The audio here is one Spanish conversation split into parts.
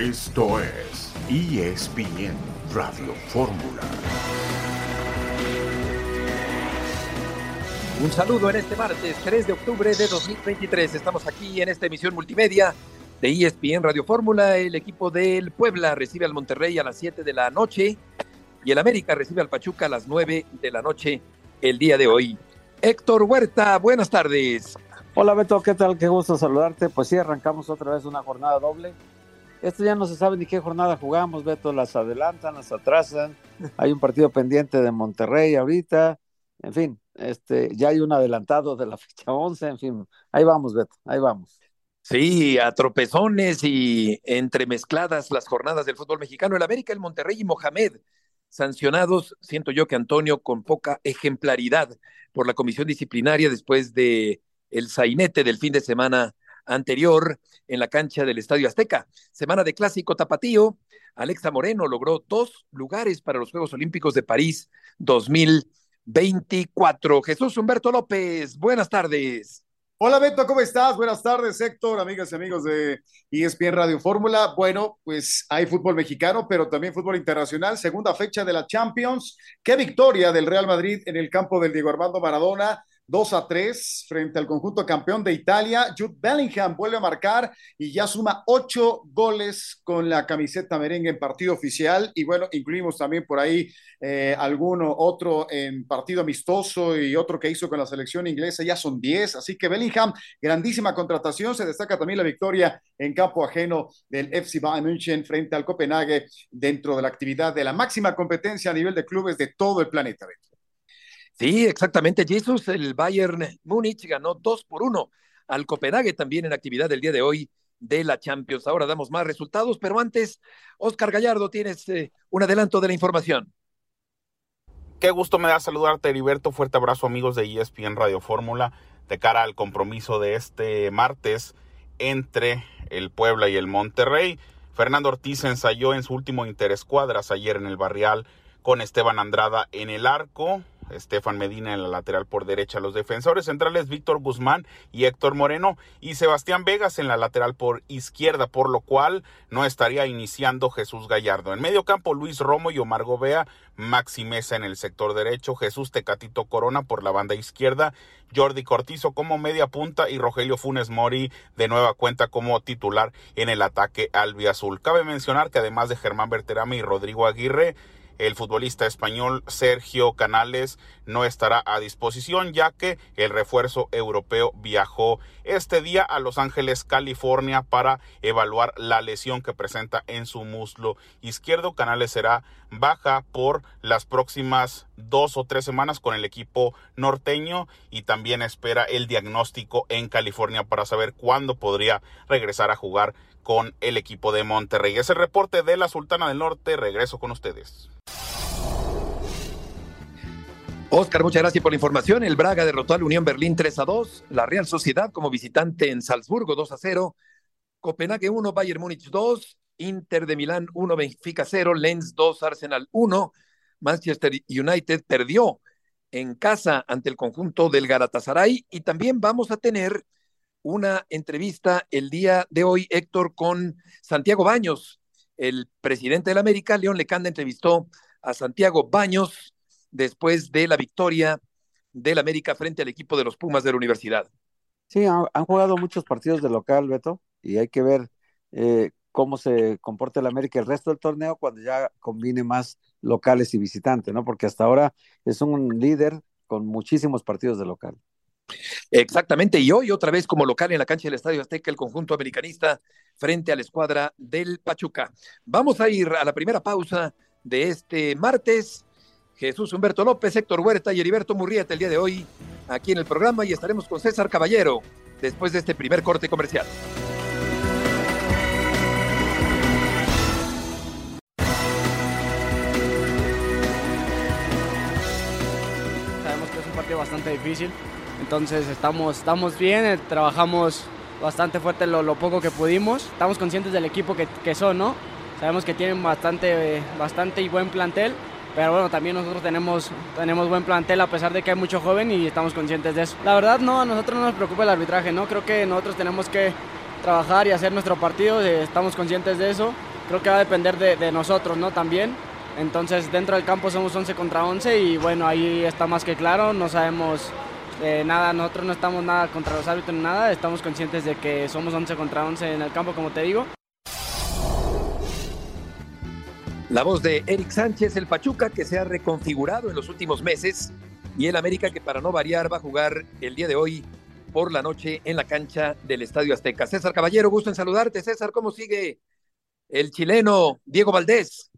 Esto es ESPN Radio Fórmula. Un saludo en este martes 3 de octubre de 2023. Estamos aquí en esta emisión multimedia de ESPN Radio Fórmula. El equipo del Puebla recibe al Monterrey a las 7 de la noche y el América recibe al Pachuca a las 9 de la noche el día de hoy. Héctor Huerta, buenas tardes. Hola Beto, ¿qué tal? Qué gusto saludarte. Pues sí, arrancamos otra vez una jornada doble. Esto ya no se sabe ni qué jornada jugamos, Beto, las adelantan, las atrasan. Hay un partido pendiente de Monterrey ahorita. En fin, este, ya hay un adelantado de la fecha 11, en fin, ahí vamos, Beto, ahí vamos. Sí, a tropezones y entremezcladas las jornadas del fútbol mexicano. El América, el Monterrey y Mohamed sancionados, siento yo que Antonio con poca ejemplaridad por la comisión disciplinaria después de el sainete del fin de semana anterior en la cancha del Estadio Azteca. Semana de clásico tapatío. Alexa Moreno logró dos lugares para los Juegos Olímpicos de París 2024. Jesús Humberto López, buenas tardes. Hola Beto, ¿cómo estás? Buenas tardes, Héctor, amigas y amigos de ESPN Radio Fórmula. Bueno, pues hay fútbol mexicano, pero también fútbol internacional. Segunda fecha de la Champions. Qué victoria del Real Madrid en el campo del Diego Armando Maradona 2 a 3 frente al conjunto campeón de Italia. Jude Bellingham vuelve a marcar y ya suma ocho goles con la camiseta merengue en partido oficial. Y bueno, incluimos también por ahí eh, alguno otro en partido amistoso y otro que hizo con la selección inglesa. Ya son 10. Así que Bellingham, grandísima contratación. Se destaca también la victoria en campo ajeno del FC Bayern München frente al Copenhague dentro de la actividad de la máxima competencia a nivel de clubes de todo el planeta. Sí, exactamente, Jesús. El Bayern Múnich ganó 2 por 1 al Copenhague también en actividad del día de hoy de la Champions. Ahora damos más resultados, pero antes, Oscar Gallardo, tienes eh, un adelanto de la información. Qué gusto me da saludarte, Heriberto. Fuerte abrazo, amigos de ESPN Radio Fórmula, de cara al compromiso de este martes entre el Puebla y el Monterrey. Fernando Ortiz ensayó en su último interescuadras ayer en el Barrial con Esteban Andrada en el arco. Estefan Medina en la lateral por derecha, los defensores centrales Víctor Guzmán y Héctor Moreno y Sebastián Vegas en la lateral por izquierda, por lo cual no estaría iniciando Jesús Gallardo. En medio campo Luis Romo y Omar Gobea, Maxi Mesa en el sector derecho, Jesús Tecatito Corona por la banda izquierda, Jordi Cortizo como media punta y Rogelio Funes Mori de nueva cuenta como titular en el ataque albiazul. Cabe mencionar que además de Germán Berterame y Rodrigo Aguirre, el futbolista español Sergio Canales no estará a disposición ya que el refuerzo europeo viajó este día a Los Ángeles, California para evaluar la lesión que presenta en su muslo izquierdo. Canales será baja por las próximas dos o tres semanas con el equipo norteño y también espera el diagnóstico en California para saber cuándo podría regresar a jugar con el equipo de Monterrey. Es el reporte de la Sultana del Norte. Regreso con ustedes. Oscar, muchas gracias por la información. El Braga derrotó al Unión Berlín 3 a 2. La Real Sociedad como visitante en Salzburgo 2 a 0. Copenhague 1, Bayern Múnich 2. Inter de Milán 1, Benfica 0. Lens 2, Arsenal 1. Manchester United perdió en casa ante el conjunto del Galatasaray. Y también vamos a tener una entrevista el día de hoy, Héctor, con Santiago Baños, el presidente del América. León Lecanda entrevistó a Santiago Baños después de la victoria del América frente al equipo de los Pumas de la universidad. Sí, han, jugado muchos partidos de local, Beto, y hay que ver eh, cómo se comporta el América el resto del torneo cuando ya combine más locales y visitantes, ¿no? Porque hasta ahora es un líder con muchísimos partidos de local. Exactamente, y hoy otra vez como local en la cancha del Estadio Azteca, el conjunto americanista frente a la escuadra del Pachuca. Vamos a ir a la primera pausa de este martes. Jesús Humberto López, Héctor Huerta y Heriberto Murrieta el día de hoy aquí en el programa y estaremos con César Caballero después de este primer corte comercial. Sabemos que es un partido bastante difícil, entonces estamos, estamos bien, eh, trabajamos bastante fuerte lo, poco que pudimos, estamos conscientes del equipo que, que son, ¿no? Sabemos que tienen bastante, bastante y buen plantel, pero bueno, también nosotros tenemos, tenemos buen plantel a pesar de que hay mucho joven y estamos conscientes de eso. La verdad, no, a nosotros no nos preocupa el arbitraje, ¿no? Creo que nosotros tenemos que trabajar y hacer nuestro partido, eh, estamos conscientes de eso creo que va a depender de, de nosotros, ¿no? También. Entonces, dentro del campo somos 11 contra 11 y bueno, ahí está más que claro, no sabemos eh, nada, nosotros no estamos nada contra los árbitros ni nada, estamos conscientes de que somos 11 contra 11 en el campo, como te digo. La voz de Eric Sánchez, el Pachuca, que se ha reconfigurado en los últimos meses, y el América, que para no variar va a jugar el día de hoy por la noche en la cancha del Estadio Azteca. César Caballero, gusto en saludarte. César, ¿cómo sigue el chileno Diego Valdés?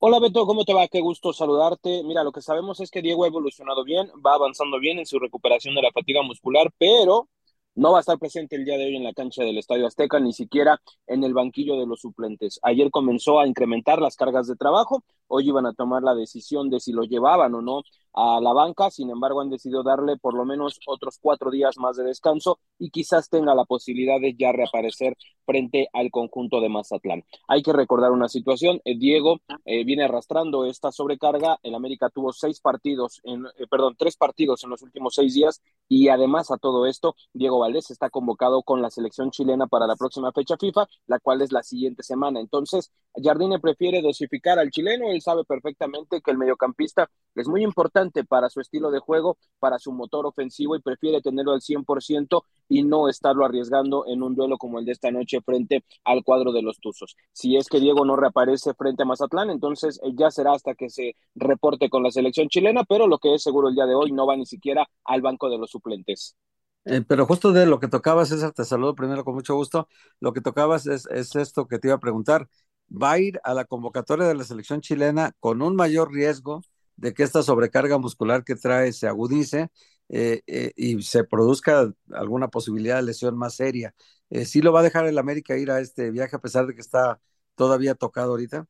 Hola Beto, ¿cómo te va? Qué gusto saludarte. Mira, lo que sabemos es que Diego ha evolucionado bien, va avanzando bien en su recuperación de la fatiga muscular, pero no va a estar presente el día de hoy en la cancha del Estadio Azteca, ni siquiera en el banquillo de los suplentes. Ayer comenzó a incrementar las cargas de trabajo, hoy iban a tomar la decisión de si lo llevaban o no a la banca, sin embargo han decidido darle por lo menos otros cuatro días más de descanso y quizás tenga la posibilidad de ya reaparecer frente al conjunto de Mazatlán. Hay que recordar una situación, eh, Diego eh, viene arrastrando esta sobrecarga, el América tuvo seis partidos, en, eh, perdón, tres partidos en los últimos seis días y además a todo esto, Diego Valdés está convocado con la selección chilena para la próxima fecha FIFA, la cual es la siguiente semana. Entonces, Jardine prefiere dosificar al chileno, sabe perfectamente que el mediocampista es muy importante para su estilo de juego, para su motor ofensivo y prefiere tenerlo al 100% y no estarlo arriesgando en un duelo como el de esta noche frente al cuadro de los Tuzos. Si es que Diego no reaparece frente a Mazatlán, entonces eh, ya será hasta que se reporte con la selección chilena, pero lo que es seguro el día de hoy no va ni siquiera al banco de los suplentes. Eh, pero justo de lo que tocabas, César, te saludo primero con mucho gusto. Lo que tocabas es, es esto que te iba a preguntar. ¿Va a ir a la convocatoria de la selección chilena con un mayor riesgo de que esta sobrecarga muscular que trae se agudice eh, eh, y se produzca alguna posibilidad de lesión más seria. Eh, ¿Sí lo va a dejar el América ir a este viaje a pesar de que está todavía tocado ahorita?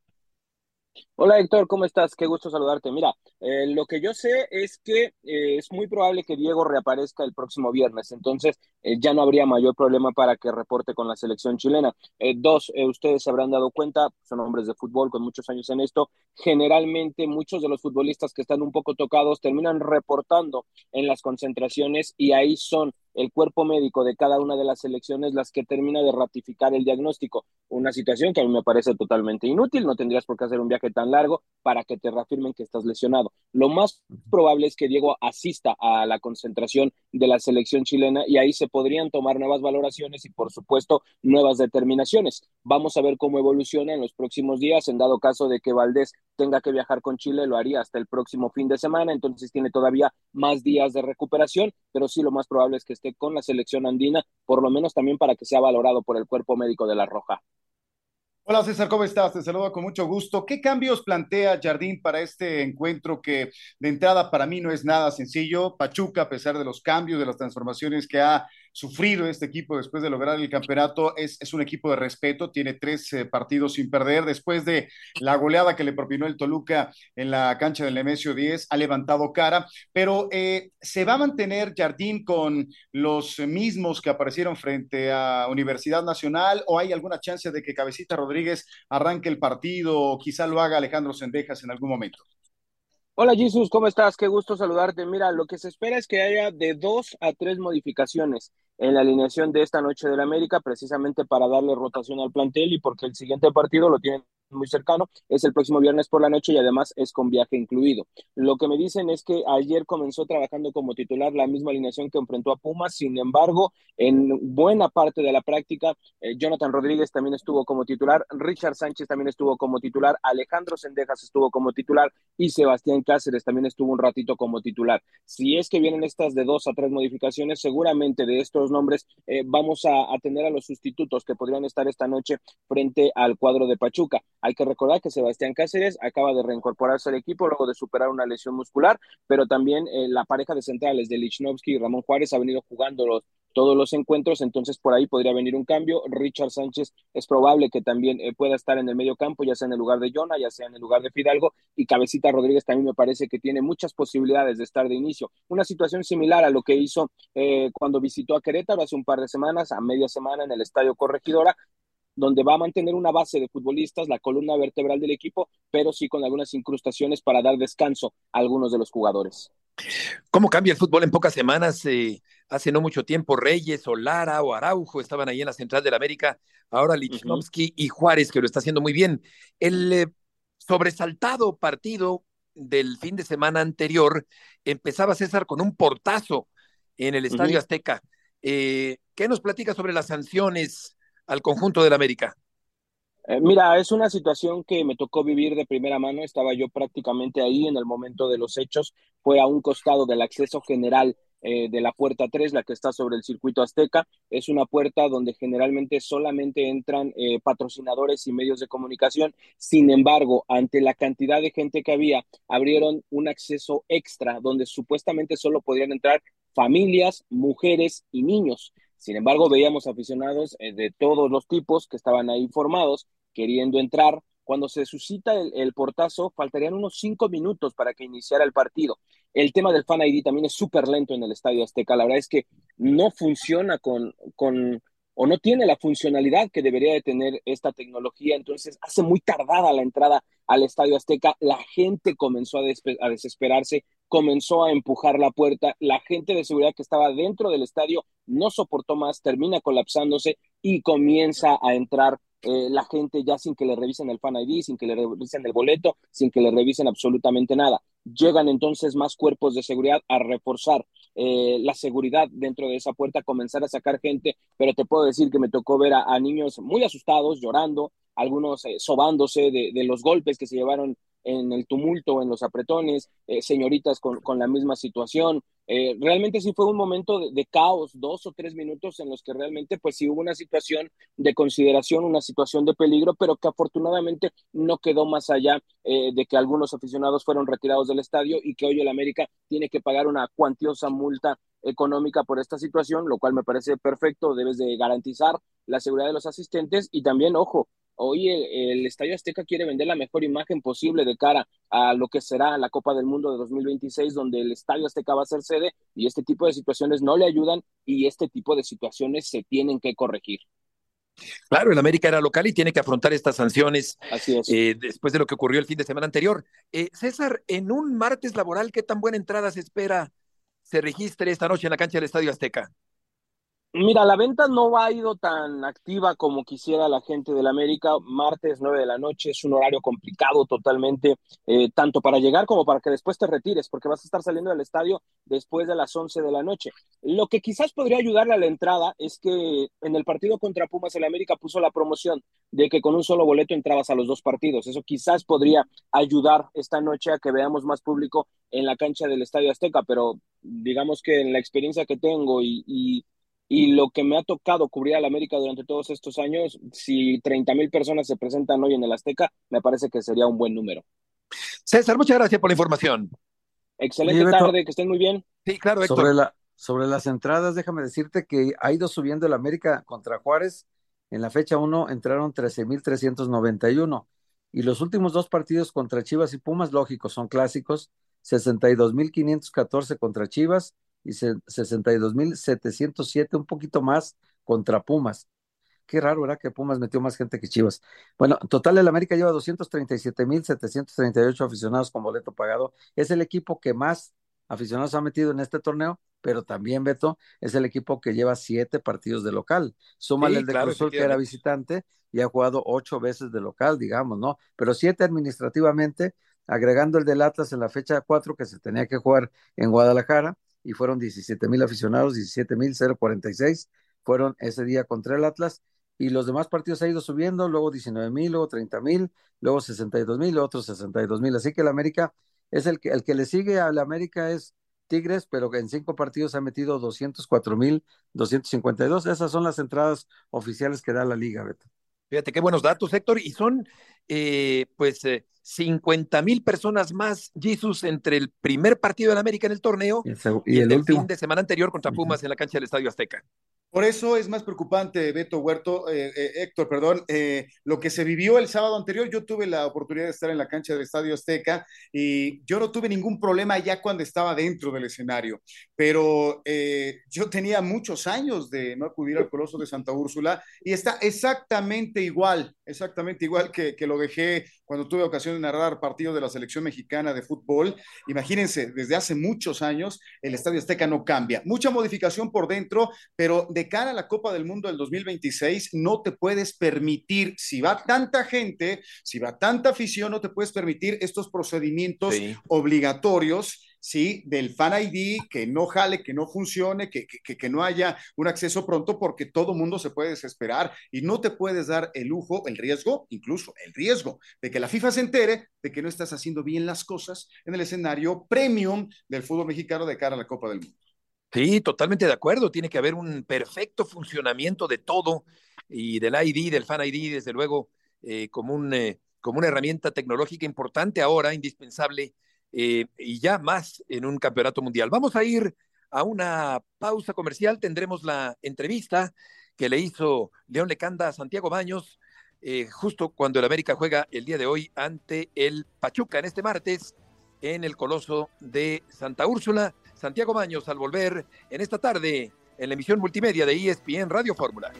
Hola Héctor, ¿cómo estás? Qué gusto saludarte. Mira, eh, lo que yo sé es que eh, es muy probable que Diego reaparezca el próximo viernes, entonces eh, ya no habría mayor problema para que reporte con la selección chilena. dos, ustedes se habrán dado cuenta, son hombres de fútbol con muchos años en esto, generalmente muchos de los futbolistas que están un poco tocados terminan reportando en las concentraciones y ahí son el cuerpo médico de cada una de las selecciones las que termina de ratificar el diagnóstico. Una situación que a mí me parece totalmente inútil, no tendrías por qué hacer un viaje tan largo para que te reafirmen que estás lesionado. Lo más probable es que Diego asista a la concentración de la selección chilena y ahí se podrían tomar nuevas valoraciones y por supuesto nuevas determinaciones. Vamos a ver cómo evoluciona en los próximos días, en dado caso de que Valdés tenga que viajar con Chile, lo haría hasta el próximo fin de semana, entonces tiene todavía más días de recuperación, pero sí lo más probable es que esté con la selección andina, por lo menos también para que sea valorado por el cuerpo médico de la Roja. Hola César, ¿cómo estás? Te saludo con mucho gusto. ¿Qué cambios plantea Jardín para este encuentro que de entrada para mí no es nada sencillo? Pachuca, a pesar de los cambios, de las transformaciones que ha sufrido este equipo después de lograr el campeonato. Es, es un equipo de respeto, tiene tres eh, partidos sin perder. Después de la goleada que le propinó el Toluca en la cancha del Nemesio 10, ha levantado cara, pero eh, ¿se va a mantener Jardín con los mismos que aparecieron frente a Universidad Nacional o hay alguna chance de que Cabecita Rodríguez arranque el partido o quizá lo haga Alejandro Sendejas en algún momento? Hola Jesús, ¿cómo estás? Qué gusto saludarte. Mira, lo que se espera es que haya de dos a tres modificaciones en la alineación de esta noche del América, precisamente para darle rotación al plantel y porque el siguiente partido lo tienen muy cercano, es el próximo viernes por la noche y además es con viaje incluido. Lo que me dicen es que ayer comenzó trabajando como titular la misma alineación que enfrentó a Pumas, sin embargo, en buena parte de la práctica, eh, Jonathan Rodríguez también estuvo como titular, Richard Sánchez también estuvo como titular, Alejandro Sendejas estuvo como titular y Sebastián Cáceres también estuvo un ratito como titular. Si es que vienen estas de dos a tres modificaciones, seguramente de estos nombres eh, vamos a, a tener a los sustitutos que podrían estar esta noche frente al cuadro de Pachuca. Hay que recordar que Sebastián Cáceres acaba de reincorporarse al equipo luego de superar una lesión muscular, pero también eh, la pareja de centrales de Lichnowsky y Ramón Juárez ha venido jugando los, todos los encuentros, entonces por ahí podría venir un cambio. Richard Sánchez es probable que también eh, pueda estar en el medio campo, ya sea en el lugar de Jonah, ya sea en el lugar de Fidalgo, y Cabecita Rodríguez también me parece que tiene muchas posibilidades de estar de inicio. Una situación similar a lo que hizo eh, cuando visitó a Querétaro hace un par de semanas, a media semana en el Estadio Corregidora, donde va a mantener una base de futbolistas, la columna vertebral del equipo, pero sí con algunas incrustaciones para dar descanso a algunos de los jugadores. ¿Cómo cambia el fútbol en pocas semanas? Eh, hace no mucho tiempo Reyes o Lara o Araujo estaban ahí en la Central del América, ahora Lichnowsky y Juárez, que lo está haciendo muy bien. El eh, sobresaltado partido del fin de semana anterior empezaba César con un portazo en el Estadio Azteca. Eh, ¿Qué nos platica sobre las sanciones al conjunto del América? Eh, mira, es una situación que me tocó vivir de primera mano. Estaba yo prácticamente ahí en el momento de los hechos. Fue a un costado del acceso general eh, de la puerta 3, la que está sobre el circuito azteca. Es una puerta donde generalmente solamente entran eh, patrocinadores y medios de comunicación. Sin embargo, ante la cantidad de gente que había, abrieron un acceso extra donde supuestamente solo podían entrar familias, mujeres y niños. Sin embargo, veíamos aficionados eh, de todos los tipos que estaban ahí formados, queriendo entrar, cuando se suscita el, portazo, faltarían unos cinco minutos para que iniciara el partido. El tema del Fan ID también es súper lento en el Estadio Azteca. La verdad es que no funciona con, con, o no tiene la funcionalidad que debería de tener esta tecnología. Entonces hace muy tardada la entrada al Estadio Azteca. La gente comenzó a, a desesperarse, comenzó a empujar la puerta. La gente de seguridad que estaba dentro del estadio no soportó más, termina colapsándose y comienza a entrar eh, la gente ya sin que le revisen el fan ID, sin que le revisen el boleto, sin que le revisen absolutamente nada. Llegan entonces más cuerpos de seguridad a reforzar eh, la seguridad dentro de esa puerta, comenzar a sacar gente, pero te puedo decir que me tocó ver a, niños muy asustados, llorando, algunos eh, sobándose de, de, los golpes que se llevaron en el tumulto, en los apretones, eh, señoritas con, con, la misma situación. Eh, realmente sí fue un momento de, caos, dos o tres minutos en los que realmente pues sí hubo una situación de consideración, una situación de peligro, pero que afortunadamente no quedó más allá eh, de que algunos aficionados fueron retirados del estadio y que hoy el América tiene que pagar una cuantiosa multa económica por esta situación, lo cual me parece perfecto, debes de garantizar la seguridad de los asistentes y también, ojo, hoy el, Estadio Azteca quiere vender la mejor imagen posible de cara a lo que será la Copa del Mundo de 2026, donde el Estadio Azteca va a ser sede y este tipo de situaciones no le ayudan y este tipo de situaciones se tienen que corregir. Claro, el América era local y tiene que afrontar estas sanciones Así es. Eh, después de lo que ocurrió el fin de semana anterior. Eh, César, en un martes laboral, ¿qué tan buena entrada se espera se registre esta noche en la cancha del Estadio Azteca? Mira, la venta no ha ido tan activa como quisiera la gente del América. Martes, 9 de la noche, es un horario complicado totalmente, eh, tanto para llegar como para que después te retires, porque vas a estar saliendo del estadio después de las 11 de la noche. Lo que quizás podría ayudarle a la entrada es que en el partido contra Pumas, el América puso la promoción de que con un solo boleto entrabas a los dos partidos. Eso quizás podría ayudar esta noche a que veamos más público en la cancha del Estadio Azteca, pero digamos que en la experiencia que tengo y, y y lo que me ha tocado cubrir a la América durante todos estos años, si 30 mil personas se presentan hoy en el Azteca, me parece que sería un buen número. César, muchas gracias por la información. Excelente tarde, que estén muy bien. Sí, claro, Héctor. Sobre, la, sobre las entradas, déjame decirte que ha ido subiendo el América contra Juárez. En la fecha 1 entraron 13.391 y los últimos dos partidos contra Chivas y Pumas, lógicos, son clásicos, 62.514 contra Chivas y 62.707, un poquito más contra Pumas. Qué raro, ¿verdad? Que Pumas metió más gente que Chivas. Bueno, total, el América lleva 237.738 aficionados con boleto pagado. Es el equipo que más aficionados ha metido en este torneo, pero también, Beto, es el equipo que lleva siete partidos de local. Súmale el de claro, Cruzul, que era visitante, y ha jugado ocho veces de local, digamos, ¿no? Pero siete administrativamente, agregando el del Atlas en la fecha cuatro, que se tenía que jugar en Guadalajara, y fueron 17 mil aficionados, 17 mil 046 fueron ese día contra el Atlas y los demás partidos ha ido subiendo, luego 19 mil, luego 30 mil, luego 62 mil, otros 62 mil, así que el América es el que, el que le sigue al América es Tigres, pero que en cinco partidos ha metido 204 mil 252, esas son las entradas oficiales que da la liga, Beto. Fíjate qué buenos datos, Héctor, y son eh, pues eh, 50 mil personas más, Jesus, entre el primer partido de América en el torneo y el, y el, fin de semana anterior contra Pumas en la cancha del Estadio Azteca. Por eso es más preocupante, Beto Huerto, eh, eh, Héctor, perdón, eh, lo que se vivió el sábado anterior. Yo tuve la oportunidad de estar en la cancha del Estadio Azteca y yo no tuve ningún problema ya cuando estaba dentro del escenario, pero eh, yo tenía muchos años de no acudir al Coloso de Santa Úrsula y está exactamente igual exactamente igual que, que, lo dejé cuando tuve ocasión de narrar partidos de la selección mexicana de fútbol. Imagínense, desde hace muchos años el Estadio Azteca no cambia. Mucha modificación por dentro, pero de cara a la Copa del Mundo del 2026 no te puedes permitir, si va tanta gente, si va tanta afición, no te puedes permitir estos procedimientos sí. obligatorios ¿sí? Del fan ID, que no jale, que no funcione, que, que, que, no haya un acceso pronto porque todo mundo se puede desesperar y no te puedes dar el lujo, el riesgo, incluso el riesgo de que la FIFA se entere de que no estás haciendo bien las cosas en el escenario premium del fútbol mexicano de cara a la Copa del Mundo. Sí, totalmente de acuerdo. Tiene que haber un perfecto funcionamiento de todo y del ID, del fan ID, desde luego, eh, como, un, eh, como una herramienta tecnológica importante ahora, indispensable eh, y ya más en un campeonato mundial. Vamos a ir a una pausa comercial, tendremos la entrevista que le hizo León Lecanda a Santiago Baños, eh, justo cuando el América juega el día de hoy ante el Pachuca en este martes en el Coloso de Santa Úrsula. Santiago Baños al volver en esta tarde en la emisión multimedia de ESPN Radio Fórmula.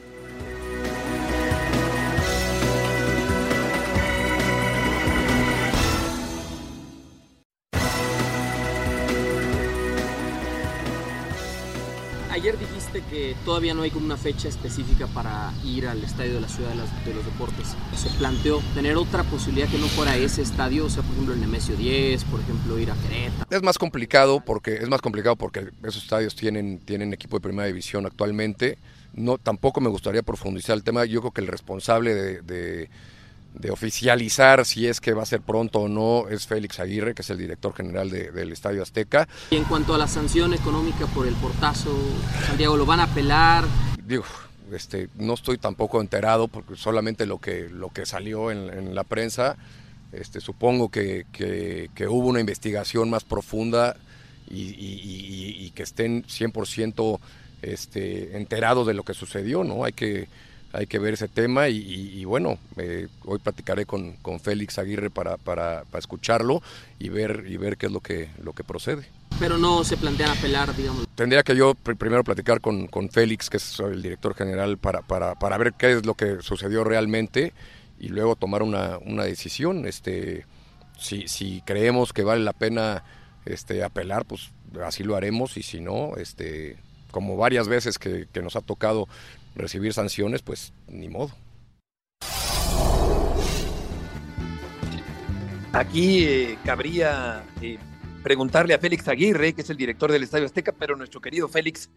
Todavía no hay como una fecha específica para ir al estadio de la Ciudad de, los Deportes. Se planteó tener otra posibilidad que no fuera ese estadio, o sea, por ejemplo, el Nemesio 10, por ejemplo, ir a Querétaro. Es más complicado porque es más complicado porque esos estadios tienen, tienen equipo de primera división actualmente. No, tampoco me gustaría profundizar el tema. Yo creo que el responsable de de oficializar si es que va a ser pronto o no es Félix Aguirre, que es el director general de, del Estadio Azteca. Y en cuanto a la sanción económica por el portazo, Santiago, ¿lo van a apelar? Digo, este, no estoy tampoco enterado porque solamente lo que, lo que salió en, en la prensa, este, supongo que, que, que, hubo una investigación más profunda y, y, y, y que estén 100% este, enterados de lo que sucedió, ¿no? Hay que hay que ver ese tema y, y, y bueno, eh, hoy platicaré con, con Félix Aguirre para, para, para, escucharlo y ver, y ver qué es lo que, lo que procede. Pero no se plantean apelar, digamos. Tendría que yo pr primero platicar con, con, Félix, que es el director general, para, para, para ver qué es lo que sucedió realmente y luego tomar una, una decisión. Este, si, si creemos que vale la pena este, apelar, pues así lo haremos y si no, este, como varias veces que, nos ha tocado recibir sanciones, pues ni modo. Aquí eh, cabría eh, preguntarle a Félix Aguirre, que es el director del Estadio Azteca, pero nuestro querido Félix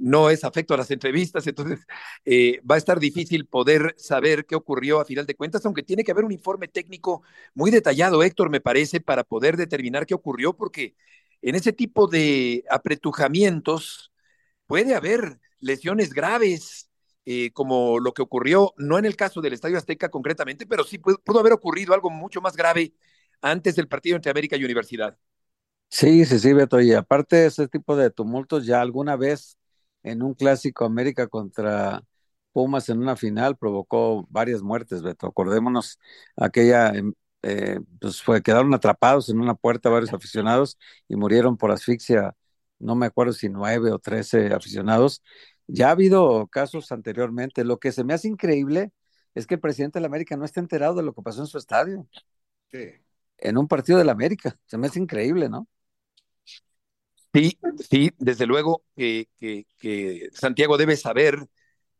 no es afecto a las entrevistas, entonces eh, va a estar difícil poder saber qué ocurrió a final de cuentas, aunque tiene que haber un informe técnico muy detallado, Héctor, me parece, para poder determinar qué ocurrió, porque en ese tipo de apretujamientos puede haber lesiones graves, eh, como lo que ocurrió, no en el caso del Estadio Azteca concretamente, pero sí pudo, haber ocurrido algo mucho más grave antes del partido entre América y Universidad. Sí, sí, sí, Beto. Y aparte de ese tipo de tumultos, ya alguna vez en un clásico América contra Pumas en una final provocó varias muertes, Beto. Acordémonos aquella, eh, pues fue, quedaron atrapados en una puerta varios aficionados y murieron por asfixia, no me acuerdo si nueve o trece aficionados, ya ha habido casos anteriormente. Lo que se me hace increíble es que el presidente de la América no esté enterado de lo que pasó en su estadio. Sí. En un partido de la América. Se me hace increíble, ¿no? Sí, sí, desde luego que, que, que, Santiago debe saber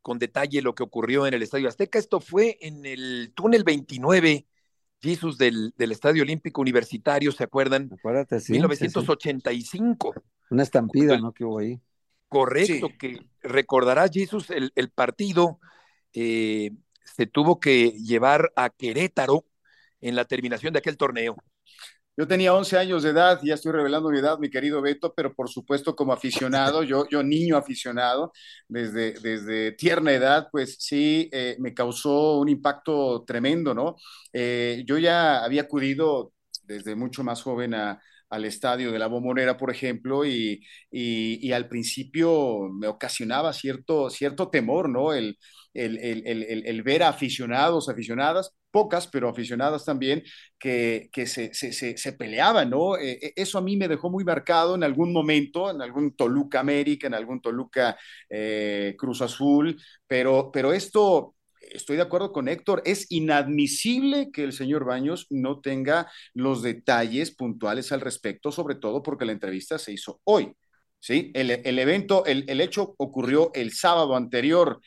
con detalle lo que ocurrió en el Estadio Azteca. Esto fue en el túnel 29, Jesús, del, del Estadio Olímpico Universitario, ¿se acuerdan? Acuérdate, sí. 1985. Sí, sí. Una estampida, ¿no? Que hubo ahí. Correcto, sí. que recordará Jesús el, el partido eh, se tuvo que llevar a Querétaro en la terminación de aquel torneo. Yo tenía 11 años de edad, ya estoy revelando mi edad, mi querido Beto, pero por supuesto como aficionado, yo, yo niño aficionado, desde, desde tierna edad, pues sí, eh, me causó un impacto tremendo, ¿no? Eh, yo ya había acudido desde mucho más joven a, al estadio de la Bombonera, por ejemplo, y, y, al principio me ocasionaba cierto, cierto temor, ¿no? El, el, el, el, ver a aficionados, aficionadas, pocas, pero aficionadas también, que, que se, se, se, peleaban, ¿no? Eh, eso a mí me dejó muy marcado en algún momento, en algún Toluca América, en algún Toluca eh, Cruz Azul, pero, pero esto estoy de acuerdo con Héctor, es inadmisible que el señor Baños no tenga los detalles puntuales al respecto, sobre todo porque la entrevista se hizo hoy. ¿sí? El, evento, el, el, hecho ocurrió el sábado anterior.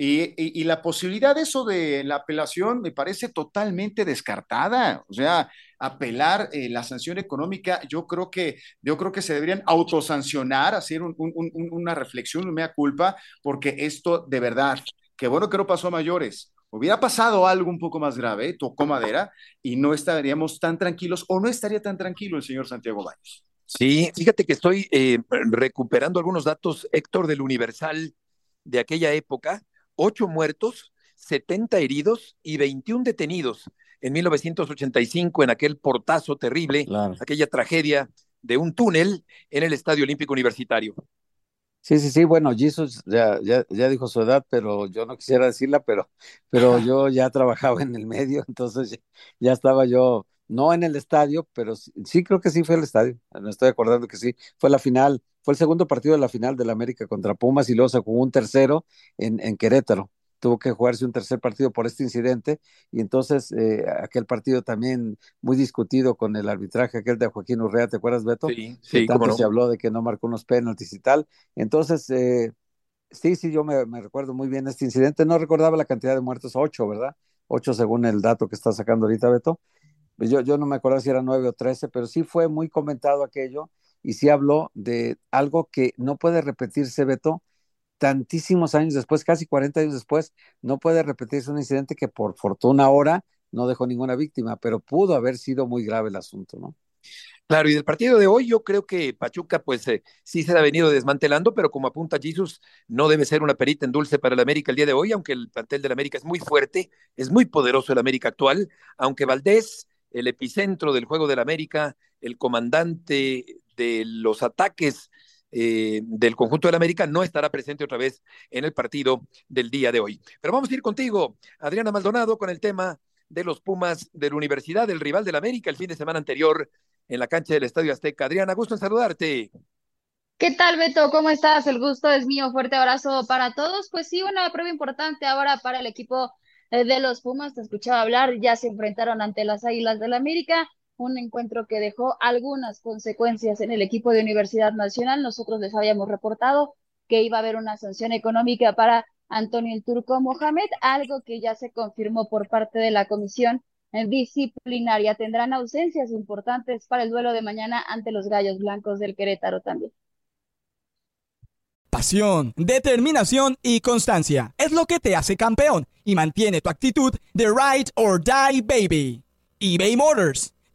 Y, la posibilidad de eso de la apelación me parece totalmente descartada. O sea, apelar eh, la sanción económica, yo creo que, yo creo que se deberían autosancionar, hacer una reflexión, una mea culpa, porque esto de verdad, qué bueno que no pasó a mayores. Hubiera pasado algo un poco más grave, tocó madera, y no estaríamos tan tranquilos, o no estaría tan tranquilo el señor Santiago Baños. Sí, fíjate que estoy eh, recuperando algunos datos, Héctor, del Universal de aquella época ocho muertos, 70 heridos y 21 detenidos en 1985 en aquel portazo terrible, aquella tragedia de un túnel en el Estadio Olímpico Universitario. Sí, sí, sí, bueno, Jesus ya, ya, ya, dijo su edad, pero yo no quisiera decirla, pero, pero yo ya trabajaba en el medio, entonces ya, estaba yo, no en el estadio, pero sí, creo que sí fue el estadio, me estoy acordando que sí, fue la final fue el segundo partido de la final del América contra Pumas y luego se jugó un tercero en, en Querétaro. Tuvo que jugarse un tercer partido por este incidente y entonces eh, aquel partido también muy discutido con el arbitraje, aquel de Joaquín Urrea, ¿te acuerdas, Beto? Sí, sí. Tanto se habló de que no marcó unos penaltis y tal. Entonces, eh, sí, sí, yo me, me, recuerdo muy bien este incidente. No recordaba la cantidad de muertos, ocho, ¿verdad? Ocho según el dato que está sacando ahorita, Beto. Yo, yo no me acuerdo si era nueve o trece, pero sí fue muy comentado aquello y sí habló de algo que no puede repetirse, Beto, tantísimos años después, casi 40 años después, no puede repetirse un incidente que por fortuna ahora no dejó ninguna víctima, pero pudo haber sido muy grave el asunto, ¿no? Claro, y del partido de hoy yo creo que Pachuca pues eh, sí se ha venido desmantelando, pero como apunta Jesus, no debe ser una perita en dulce para el América el día de hoy, aunque el plantel del América es muy fuerte, es muy poderoso el América actual, aunque Valdés, el epicentro del juego del América, el comandante de los ataques eh, del conjunto del América no estará presente otra vez en el partido del día de hoy. Pero vamos a ir contigo, Adriana Maldonado, con el tema de los Pumas de la Universidad, del rival del América el fin de semana anterior en la cancha del Estadio Azteca. Adriana, gusto en saludarte. ¿Qué tal, Beto? ¿Cómo estás? El gusto es mío. Fuerte abrazo para todos. Pues sí, una prueba importante ahora para el equipo eh, de los Pumas. Te escuchaba hablar, ya se enfrentaron ante las Águilas del América un encuentro que dejó algunas consecuencias en el equipo de Universidad Nacional. Nosotros les habíamos reportado que iba a haber una sanción económica para Antonio el Turco Mohamed, algo que ya se confirmó por parte de la comisión disciplinaria. Tendrán ausencias importantes para el duelo de mañana ante los Gallos Blancos del Querétaro también. Pasión, determinación y constancia es lo que te hace campeón y mantiene tu actitud de ride or die baby. eBay Motors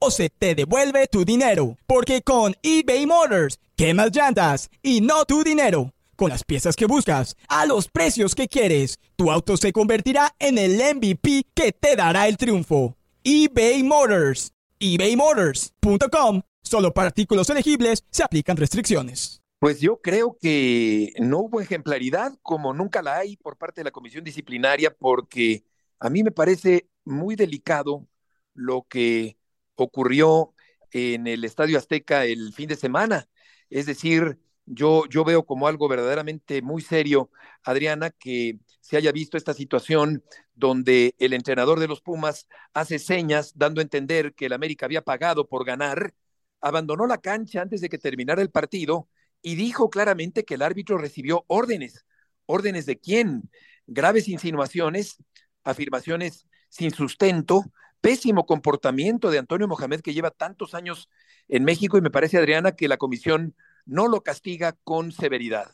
o se te devuelve tu dinero. Porque con eBay Motors, quemas llantas y no tu dinero. Con las piezas que buscas, a los precios que quieres, tu auto se convertirá en el MVP que te dará el triunfo. eBay Motors. ebaymotors.com. Solo para artículos elegibles se aplican restricciones. Pues yo creo que no hubo ejemplaridad como nunca la hay por parte de la comisión disciplinaria porque a mí me parece muy delicado lo que ocurrió en el Estadio Azteca el fin de semana. Es decir, yo, yo veo como algo verdaderamente muy serio, Adriana, que se haya visto esta situación donde el entrenador de los Pumas hace señas dando a entender que el América había pagado por ganar, abandonó la cancha antes de que terminara el partido y dijo claramente que el árbitro recibió órdenes. ¿Órdenes de quién? Graves insinuaciones, afirmaciones sin sustento, pésimo comportamiento de Antonio Mohamed, que lleva tantos años en México, y me parece, Adriana, que la comisión no lo castiga con severidad.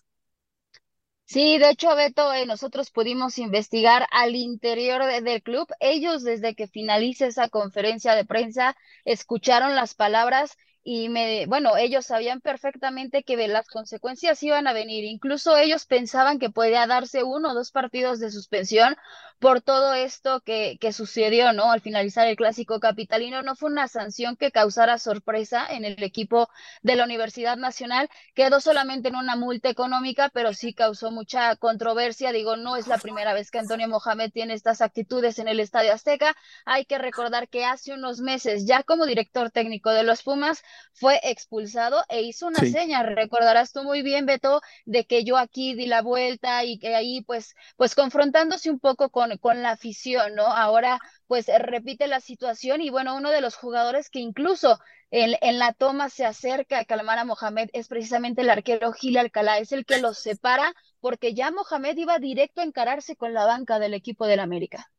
Sí, de hecho, Beto, eh, nosotros pudimos investigar al interior del club. Ellos, desde que finalice esa conferencia de prensa, escucharon las palabras y me, bueno, ellos sabían perfectamente que las consecuencias iban a venir. Incluso ellos pensaban que podía darse uno o dos partidos de suspensión por todo esto que, que sucedió, ¿no? Al finalizar el clásico capitalino, no fue una sanción que causara sorpresa en el equipo de la Universidad Nacional, quedó solamente en una multa económica, pero sí causó mucha controversia. Digo, no es la primera vez que Antonio Mohamed tiene estas actitudes en el Estadio Azteca. Hay que recordar que hace unos meses, ya como director técnico de los Pumas, fue expulsado e hizo una seña, recordarás tú muy bien, Beto, de que yo aquí di la vuelta y que ahí pues, pues confrontándose un poco con, con la afición, ¿no? Ahora pues repite la situación y bueno, uno de los jugadores que incluso en, en, la toma se acerca a calmar a Mohamed es precisamente el arquero Gil Alcalá, es el que los separa porque ya Mohamed iba directo a encararse con la banca del equipo del América.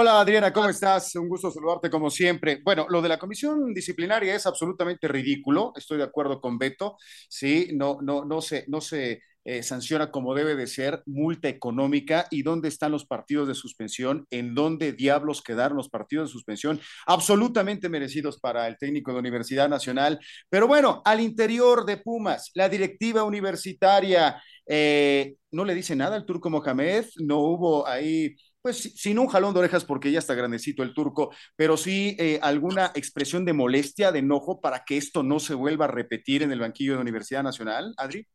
Hola Adriana, ¿cómo estás? Un gusto saludarte como siempre. Bueno, lo de la comisión disciplinaria es absolutamente ridículo, estoy de acuerdo con Beto, sí, no, no, no se, no se eh, sanciona como debe de ser, multa económica y dónde están los partidos de suspensión, en dónde diablos quedaron los partidos de suspensión, absolutamente merecidos para el técnico de Universidad Nacional. Pero bueno, al interior de Pumas, la directiva universitaria eh, no le dice nada al turco Mohamed, no hubo ahí pues sin un jalón de orejas porque ya está grandecito el turco, pero sí eh, alguna expresión de molestia, de enojo para que esto no se vuelva a repetir en el banquillo de Universidad Nacional, Adri.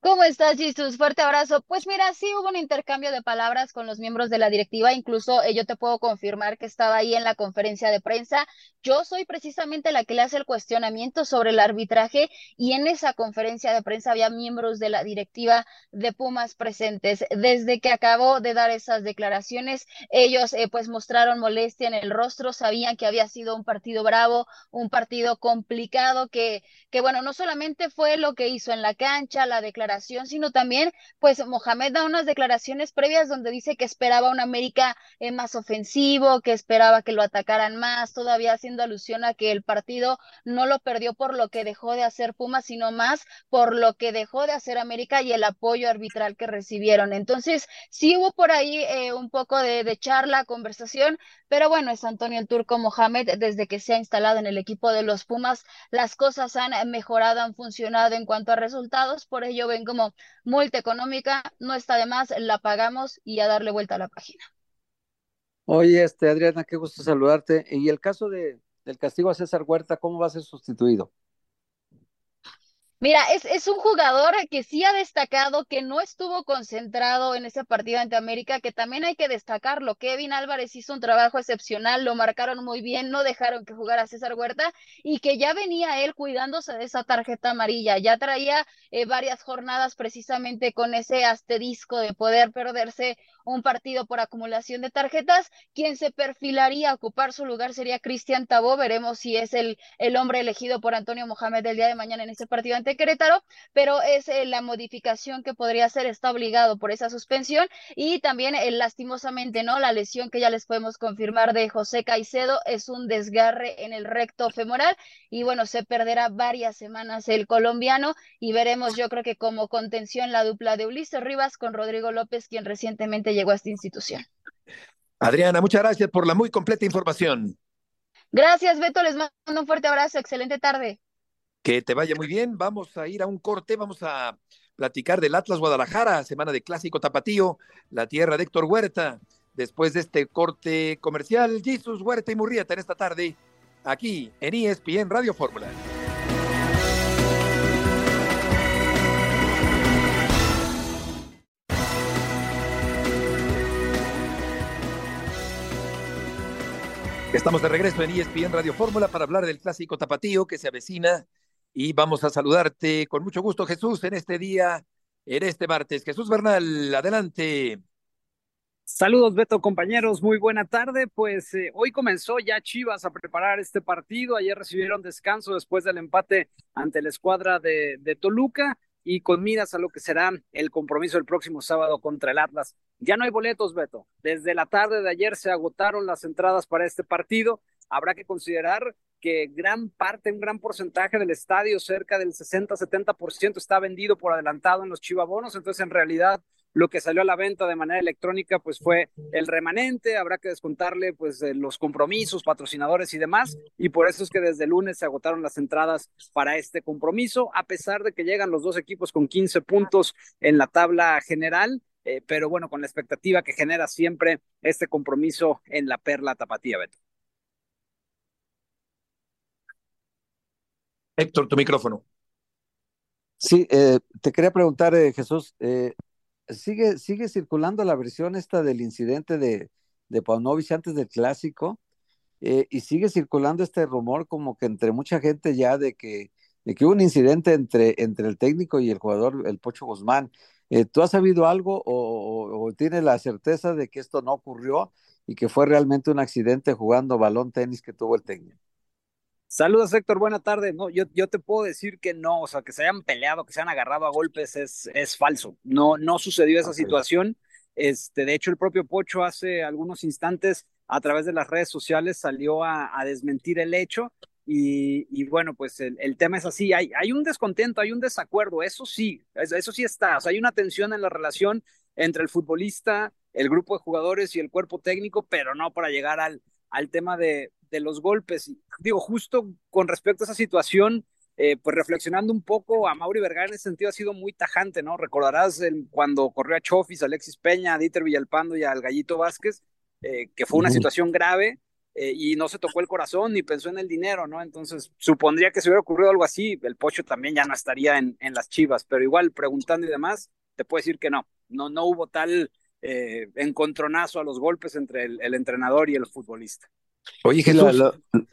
¿Cómo estás, Jesús? Fuerte abrazo. Pues mira, sí hubo un intercambio de palabras con los miembros de la directiva, incluso eh, yo te puedo confirmar que estaba ahí en la conferencia de prensa. Yo soy precisamente la que le hace el cuestionamiento sobre el arbitraje y en esa conferencia de prensa había miembros de la directiva de Pumas presentes. Desde que acabó de dar esas declaraciones, ellos eh, pues mostraron molestia en el rostro, sabían que había sido un partido bravo, un partido complicado, que, que bueno, no solamente fue lo que hizo en la cancha, la declaración, sino también, pues Mohamed da unas declaraciones previas donde dice que esperaba un América eh, más ofensivo, que esperaba que lo atacaran más, todavía haciendo alusión a que el partido no lo perdió por lo que dejó de hacer Pumas, sino más por lo que dejó de hacer América y el apoyo arbitral que recibieron. Entonces, sí hubo por ahí eh, un poco de, de charla, conversación, pero bueno, es Antonio el Turco Mohamed, desde que se ha instalado en el equipo de los Pumas, las cosas han mejorado, han funcionado en cuanto a resultados, por ello como multa económica, no está de más, la pagamos y a darle vuelta a la página. Oye, este, Adriana, qué gusto saludarte. Y el caso de, del castigo a César Huerta, ¿cómo va a ser sustituido? Mira, es, es, un jugador que sí ha destacado, que no estuvo concentrado en ese partido ante América, que también hay que destacarlo. Kevin Álvarez hizo un trabajo excepcional, lo marcaron muy bien, no dejaron que jugara César Huerta y que ya venía él cuidándose de esa tarjeta amarilla. Ya traía eh, varias jornadas precisamente con ese asterisco de poder perderse un partido por acumulación de tarjetas. Quien se perfilaría a ocupar su lugar sería Cristian Tabó. Veremos si es el, el hombre elegido por Antonio Mohamed el día de mañana en ese partido ante Querétaro, pero es eh, la modificación que podría ser, está obligado por esa suspensión y también eh, lastimosamente, ¿no? La lesión que ya les podemos confirmar de José Caicedo es un desgarre en el recto femoral y bueno, se perderá varias semanas el colombiano y veremos yo creo que como contención la dupla de Ulises Rivas con Rodrigo López, quien recientemente llegó a esta institución. Adriana, muchas gracias por la muy completa información. Gracias, Beto. Les mando un fuerte abrazo. Excelente tarde. Que te vaya muy bien. Vamos a ir a un corte. Vamos a platicar del Atlas Guadalajara, semana de clásico tapatío, la tierra de Héctor Huerta. Después de este corte comercial, Jesús Huerta y Murrieta en esta tarde, aquí en ESPN Radio Fórmula. Estamos de regreso en ESPN Radio Fórmula para hablar del clásico tapatío que se avecina y vamos a saludarte con mucho gusto, Jesús, en este día, en este martes. Jesús Bernal, adelante. Saludos, Beto, compañeros. Muy buena tarde. Pues eh, hoy comenzó ya Chivas a preparar este partido. Ayer recibieron descanso después del empate ante la escuadra de, de Toluca y con miras a lo que será el compromiso el próximo sábado contra el Atlas. Ya no hay boletos, Beto. Desde la tarde de ayer se agotaron las entradas para este partido. Habrá que considerar que gran parte, un gran porcentaje del estadio, cerca del 60-70%, está vendido por adelantado en los chivabonos. Entonces, en realidad, lo que salió a la venta de manera electrónica pues fue el remanente, habrá que descontarle pues los compromisos, patrocinadores y demás, y por eso es que desde el lunes se agotaron las entradas para este compromiso, a pesar de que llegan los dos equipos con 15 puntos en la tabla general, eh, pero bueno, con la expectativa que genera siempre este compromiso en la perla tapatía, Beto. Héctor, tu micrófono. Sí, eh, te quería preguntar, eh, Jesús, eh, ¿sigue, ¿sigue circulando la versión esta del incidente de, de Paunovic antes del clásico? y sigue circulando este rumor como que entre mucha gente ya de que, de que hubo un incidente entre, entre el técnico y el jugador, el Pocho Guzmán. ¿Tú has sabido algo o, o tienes la certeza de que esto no ocurrió y que fue realmente un accidente jugando balón tenis que tuvo el técnico? Saludos, Héctor. Buena tarde. No, yo, yo te puedo decir que no, o sea, que se hayan peleado, que se hayan agarrado a golpes es, es falso. No, no sucedió esa situación. Este, de hecho, el propio Pocho hace algunos instantes a través de las redes sociales salió a, desmentir el hecho. Y, y bueno, pues el, el, tema es así, hay, hay un descontento, hay un desacuerdo, eso sí, eso sí está, o sea, hay una tensión en la relación entre el futbolista, el grupo de jugadores y el cuerpo técnico, pero no para llegar al, al tema de, de los golpes. Digo, justo con respecto a esa situación, eh, pues reflexionando un poco, a Mauri Vergara en ese sentido ha sido muy tajante, ¿no? Recordarás cuando corrió a Chofis, Alexis Peña, a Dieter Villalpando y al Gallito Vázquez, eh, que fue una situación grave eh, y no se tocó el corazón ni pensó en el dinero, ¿no? Entonces, supondría que si hubiera ocurrido algo así, el Pocho también ya no estaría en, en las chivas, pero igual preguntando y demás, te puedo decir que no, no, no hubo tal encontronazo a los golpes entre el entrenador y el futbolista. Oye, Jesús.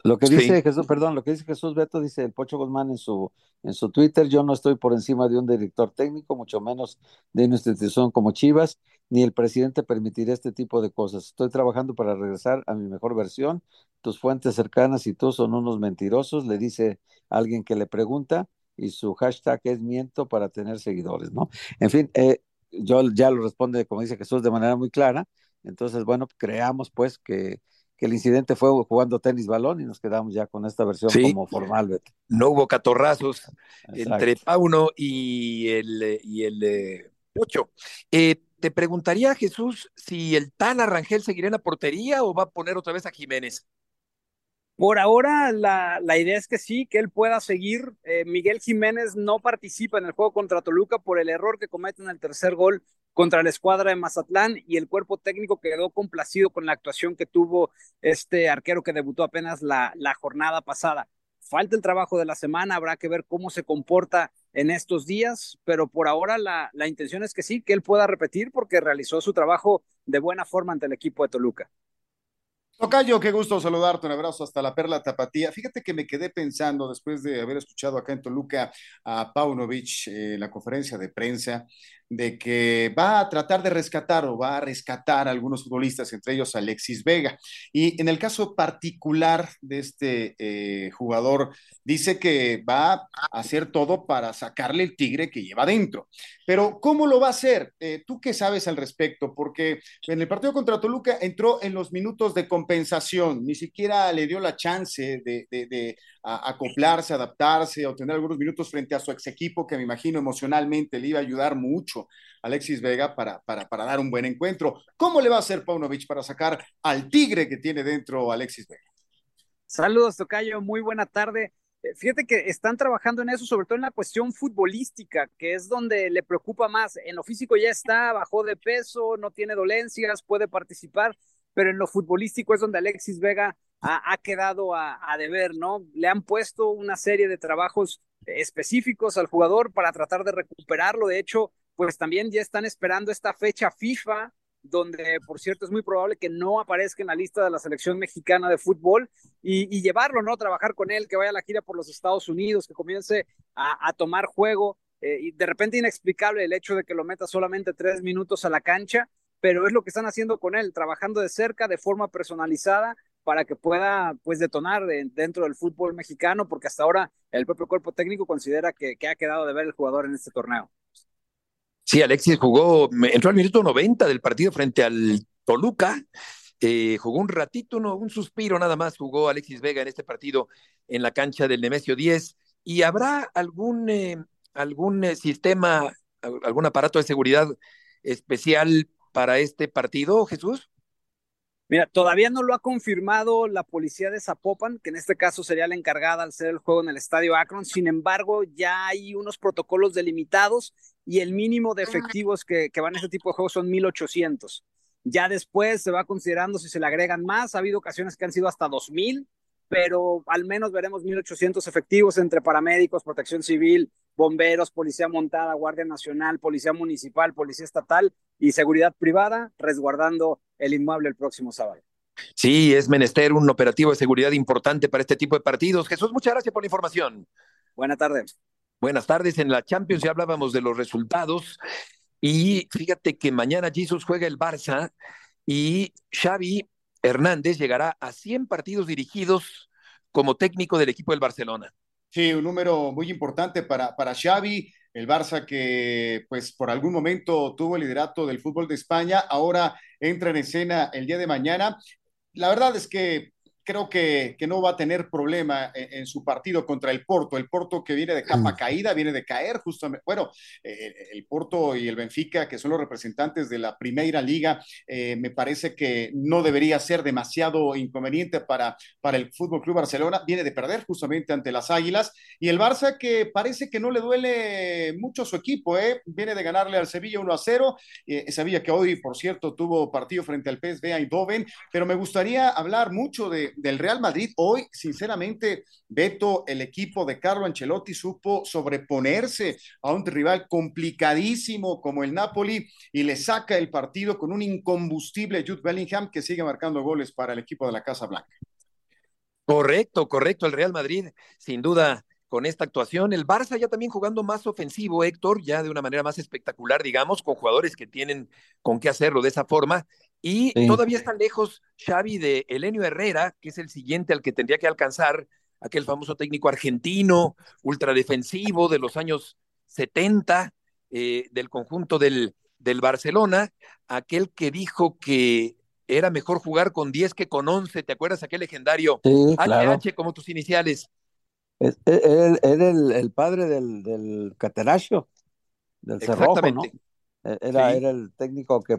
Lo, que dice Jesús, perdón, lo que dice Jesús Beto, dice el Pocho Guzmán en su, en su Twitter, yo no estoy por encima de un director técnico, mucho menos de una institución como Chivas, ni el presidente permitirá este tipo de cosas. Estoy trabajando para regresar a mi mejor versión. Tus fuentes cercanas y tú son unos mentirosos, le dice alguien que le pregunta, y su hashtag es miento para tener seguidores, ¿no? En fin, eh, yo ya lo responde, como dice Jesús, de manera muy clara. Entonces, bueno, creamos pues que que el incidente fue jugando tenis balón y nos quedamos ya con esta versión como formal. No hubo catorrazos entre Pauno y el, y el eh, Ocho. Eh, te preguntaría, Jesús, si el Tan Arrangel seguirá en la portería o va a poner otra vez a Jiménez. Por ahora la, la, idea es que sí, que él pueda seguir. Eh, Miguel Jiménez no participa en el juego contra Toluca por el error que comete en el tercer gol contra la escuadra de Mazatlán y el cuerpo técnico quedó complacido con la actuación que tuvo este arquero que debutó apenas la, jornada pasada. Falta el trabajo de la semana, habrá que ver cómo se comporta en estos días, pero por ahora la, la intención es que sí, que él pueda repetir porque realizó su trabajo de buena forma ante el equipo de Toluca. Tocayo, qué gusto saludarte, un abrazo hasta la Perla Tapatía. Fíjate que me quedé pensando después de haber escuchado acá en Toluca a Paunovic en eh, la conferencia de prensa de que va a tratar de rescatar o va a rescatar a algunos futbolistas, entre ellos Alexis Vega. Y en el caso particular de este eh, jugador, dice que va a hacer todo para sacarle el tigre que lleva dentro. Pero ¿cómo lo va a hacer? Eh, ¿Tú qué sabes al respecto? Porque en el partido contra Toluca entró en los minutos de compensación, ni siquiera le dio la chance de, acoplarse, adaptarse, obtener algunos minutos frente a su ex equipo, que me imagino emocionalmente le iba a ayudar mucho Alexis Vega para, para, para dar un buen encuentro. ¿Cómo le va a hacer Paunovic para sacar al tigre que tiene dentro Alexis Vega? Saludos, Tocayo, muy buena tarde. Eh, fíjate que están trabajando en eso, sobre todo en la cuestión futbolística, que es donde le preocupa más. En lo físico ya está, bajó de peso, no tiene dolencias, puede participar, pero en lo futbolístico es donde Alexis Vega ha, quedado a, a, deber, ¿no? Le han puesto una serie de trabajos específicos al jugador para tratar de recuperarlo. De hecho, pues también ya están esperando esta fecha FIFA, donde por cierto es muy probable que no aparezca en la lista de la selección mexicana de fútbol y, llevarlo, ¿no? Trabajar con él, que vaya a la gira por los Estados Unidos, que comience a, tomar juego. Eh, y de repente inexplicable el hecho de que lo meta solamente tres minutos a la cancha, pero es lo que están haciendo con él, trabajando de cerca, de forma personalizada, para que pueda pues detonar dentro del fútbol mexicano, porque hasta ahora el propio cuerpo técnico considera que, que ha quedado de ver el jugador en este torneo. Sí, Alexis jugó, entró al minuto 90 del partido frente al Toluca. Eh, jugó un ratito, no, un suspiro nada más jugó Alexis Vega en este partido en la cancha del Nemesio 10. ¿Y habrá algún, eh, algún eh, sistema, algún aparato de seguridad especial para este partido, Jesús? Mira, todavía no lo ha confirmado la policía de Zapopan, que en este caso sería la encargada al ser el juego en el estadio Akron. Sin embargo, ya hay unos protocolos delimitados y el mínimo de efectivos que, que van a este tipo de juegos son 1800. Ya después se va considerando si se le agregan más. Ha habido ocasiones que han sido hasta 2000, pero al menos veremos 1800 efectivos entre paramédicos, protección civil, bomberos, policía montada, guardia nacional, policía municipal, policía estatal y seguridad privada, resguardando el inmueble el próximo sábado. Sí, es menester un operativo de seguridad importante para este tipo de partidos. Jesús, muchas gracias por la información. Buenas tardes. Buenas tardes. En la Champions ya hablábamos de los resultados y fíjate que mañana Jesús juega el Barça y Xavi Hernández llegará a 100 partidos dirigidos como técnico del equipo del Barcelona. Sí, un número muy importante para, para Xavi, el Barça que pues por algún momento tuvo el liderato del fútbol de España, ahora entra en escena el día de mañana. La verdad es que creo que, que, no va a tener problema en, en, su partido contra el Porto. El Porto que viene de capa mm. caída, viene de caer justamente. Bueno, eh, el Porto y el Benfica, que son los representantes de la Primera Liga, eh, me parece que no debería ser demasiado inconveniente para, para el Fútbol Club Barcelona. Viene de perder justamente ante las Águilas. Y el Barça que parece que no le duele mucho a su equipo, ¿eh? viene de ganarle al Sevilla 1 a 0. Eh, Sevilla que hoy, por cierto, tuvo partido frente al PSV Eindhoven. Pero me gustaría hablar mucho de del Real Madrid. Hoy, sinceramente, Beto, el equipo de Carlo Ancelotti supo sobreponerse a un rival complicadísimo como el Napoli y le saca el partido con un incombustible Jude Bellingham que sigue marcando goles para el equipo de la Casa Blanca. Correcto, correcto. El Real Madrid, sin duda, con esta actuación. El Barça ya también jugando más ofensivo, Héctor, ya de una manera más espectacular, digamos, con jugadores que tienen con qué hacerlo de esa forma. Y sí. todavía está lejos Xavi de Elenio Herrera, que es el siguiente al que tendría que alcanzar, aquel famoso técnico argentino, ultradefensivo de los años 70, eh, del conjunto del, del Barcelona, aquel que dijo que era mejor jugar con 10 que con 11, ¿te acuerdas aquel legendario? Sí, claro. HH como tus iniciales. Es, es, era el, el, padre del, del del Cerrojo, ¿no? Era, sí. era el técnico que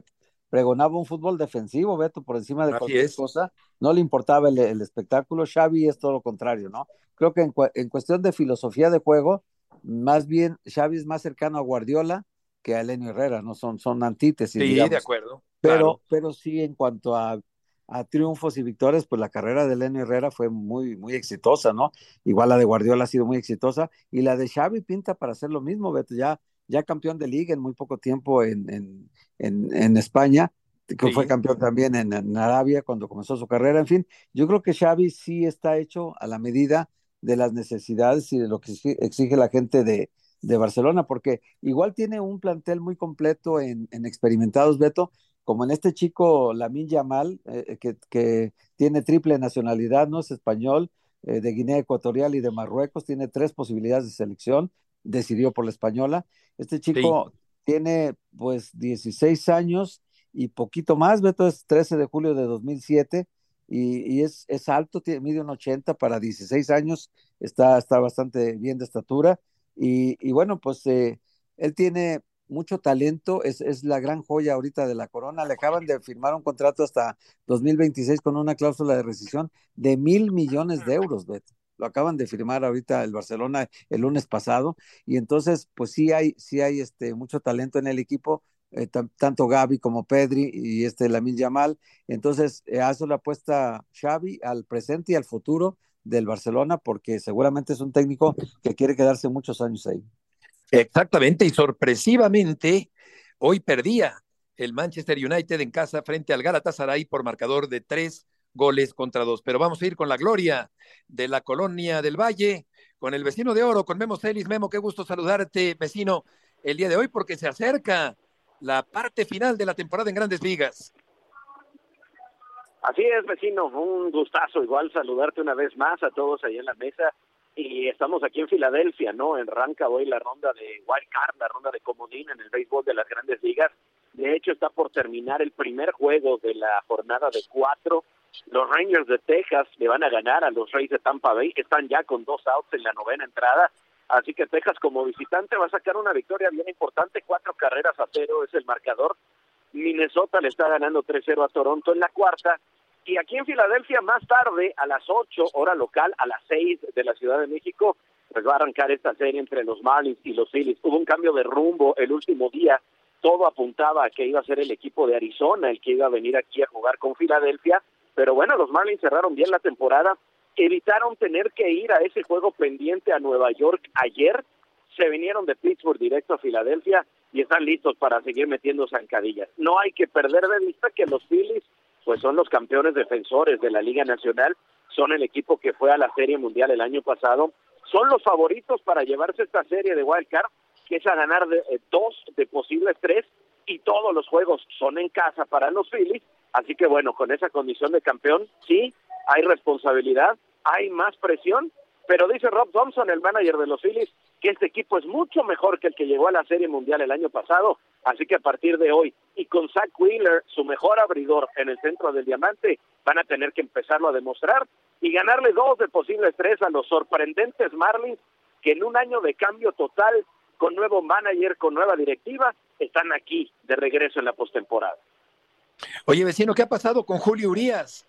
pregonaba un fútbol defensivo, Beto, por encima de Así cualquier es. cosa. No le importaba el, el, espectáculo. Xavi es todo lo contrario, ¿no? Creo que en, en, cuestión de filosofía de juego, más bien Xavi es más cercano a Guardiola que a Elenio Herrera, ¿no? Son, son antítesis. Sí, digamos. de acuerdo. Pero, claro. pero sí, en cuanto a, a, triunfos y victorias, pues la carrera de Elenio Herrera fue muy, muy exitosa, ¿no? Igual la de Guardiola ha sido muy exitosa. Y la de Xavi pinta para hacer lo mismo, Beto. Ya ya campeón de liga en muy poco tiempo en, en, en, en España, que sí. fue campeón también en, en, Arabia cuando comenzó su carrera. En fin, yo creo que Xavi sí está hecho a la medida de las necesidades y de lo que exige la gente de, de Barcelona, porque igual tiene un plantel muy completo en, en experimentados, Beto, como en este chico Lamin Yamal, eh, que, que, tiene triple nacionalidad, no es español, eh, de Guinea Ecuatorial y de Marruecos, tiene tres posibilidades de selección, decidió por la española. Este chico sí. tiene pues 16 años y poquito más, Beto es 13 de julio de 2007 y, y es, es, alto, tiene, mide un 80 para 16 años, está, está bastante bien de estatura y, y bueno, pues eh, él tiene mucho talento, es, es, la gran joya ahorita de la corona, le acaban de firmar un contrato hasta 2026 con una cláusula de rescisión de mil millones de euros, Beto lo acaban de firmar ahorita el Barcelona el lunes pasado, y entonces, pues sí hay, sí hay este, mucho talento en el equipo, eh, tanto Gaby como Pedri y este Lamin Yamal, entonces eh, a eso le apuesta Xavi al presente y al futuro del Barcelona, porque seguramente es un técnico que quiere quedarse muchos años ahí. Exactamente, y sorpresivamente, hoy perdía el Manchester United en casa frente al Galatasaray por marcador de tres goles contra dos. Pero vamos a ir con la gloria de la colonia del Valle, con el vecino de oro, con Memo Celis. Memo, qué gusto saludarte, vecino, el día de hoy, porque se acerca la parte final de la temporada en Grandes Ligas. Así es, vecino, un gustazo igual saludarte una vez más a todos ahí en la mesa. Y estamos aquí en Filadelfia, ¿no? Arranca hoy la ronda de Wild Card, la ronda de comodín en el béisbol de las Grandes Ligas. De hecho, está por terminar el primer juego de la jornada de cuatro los Rangers de Texas le van a ganar a los Reyes de Tampa Bay, que están ya con dos outs en la novena entrada. Así que Texas como visitante va a sacar una victoria bien importante, cuatro carreras a cero es el marcador. Minnesota le está ganando 3-0 a Toronto en la cuarta. Y aquí en Filadelfia, más tarde, a las 8, hora local, a las 6 de la Ciudad de México, pues va a arrancar esta serie entre los Marlins y los Phillies. Hubo un cambio de rumbo el último día. Todo apuntaba a que iba a ser el equipo de Arizona el que iba a venir aquí a jugar con Filadelfia. Pero bueno, los Marlins cerraron bien la temporada. Evitaron tener que ir a ese juego pendiente a Nueva York ayer. Se vinieron de Pittsburgh directo a Filadelfia y están listos para seguir metiendo zancadillas. No hay que perder de vista que los Phillies pues son los campeones defensores de la Liga Nacional, son el equipo que fue a la Serie Mundial el año pasado, son los favoritos para llevarse esta serie de Wild Card, que es a ganar de, eh, dos de posibles tres, y todos los juegos son en casa para los Phillies, así que bueno, con esa condición de campeón, sí, hay responsabilidad, hay más presión, pero dice Rob Thompson, el manager de los Phillies, que este equipo es mucho mejor que el que llegó a la Serie Mundial el año pasado, así que a partir de hoy, y con Zach Wheeler, su mejor abridor en el centro del diamante, van a tener que empezarlo a demostrar y ganarle dos de posibles tres a los sorprendentes Marlins, que en un año de cambio total, con nuevo manager, con nueva directiva, están aquí de regreso en la postemporada. Oye, vecino, ¿qué ha pasado con Julio Urias?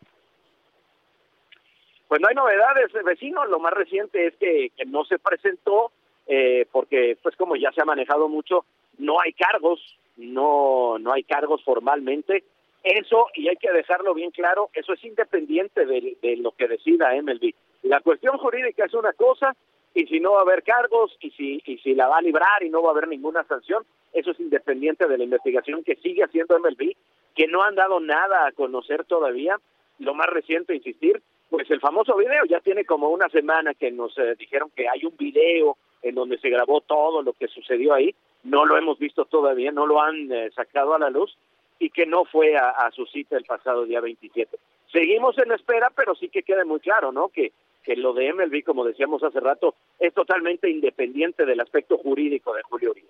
Pues no hay novedades, vecino. Lo más reciente es que, no se presentó eh, porque, pues como ya se ha manejado mucho, no hay cargos, no, no hay cargos formalmente. Eso, y hay que dejarlo bien claro, eso es independiente de, de lo que decida MLB. La cuestión jurídica es una cosa, y si no va a haber cargos, y si, y si la va a librar y no va a haber ninguna sanción, eso es independiente de la investigación que sigue haciendo MLB, que no han dado nada a conocer todavía. Lo más reciente, insistir, pues el famoso video ya tiene como una semana que nos eh, dijeron que hay un video en donde se grabó todo lo que sucedió ahí, no lo hemos visto todavía, no lo han eh, sacado a la luz y que no fue a, su cita el pasado día 27. Seguimos en espera, pero sí que quede muy claro, ¿no? Que, que lo de MLB, como decíamos hace rato, es totalmente independiente del aspecto jurídico de Julio Uribe.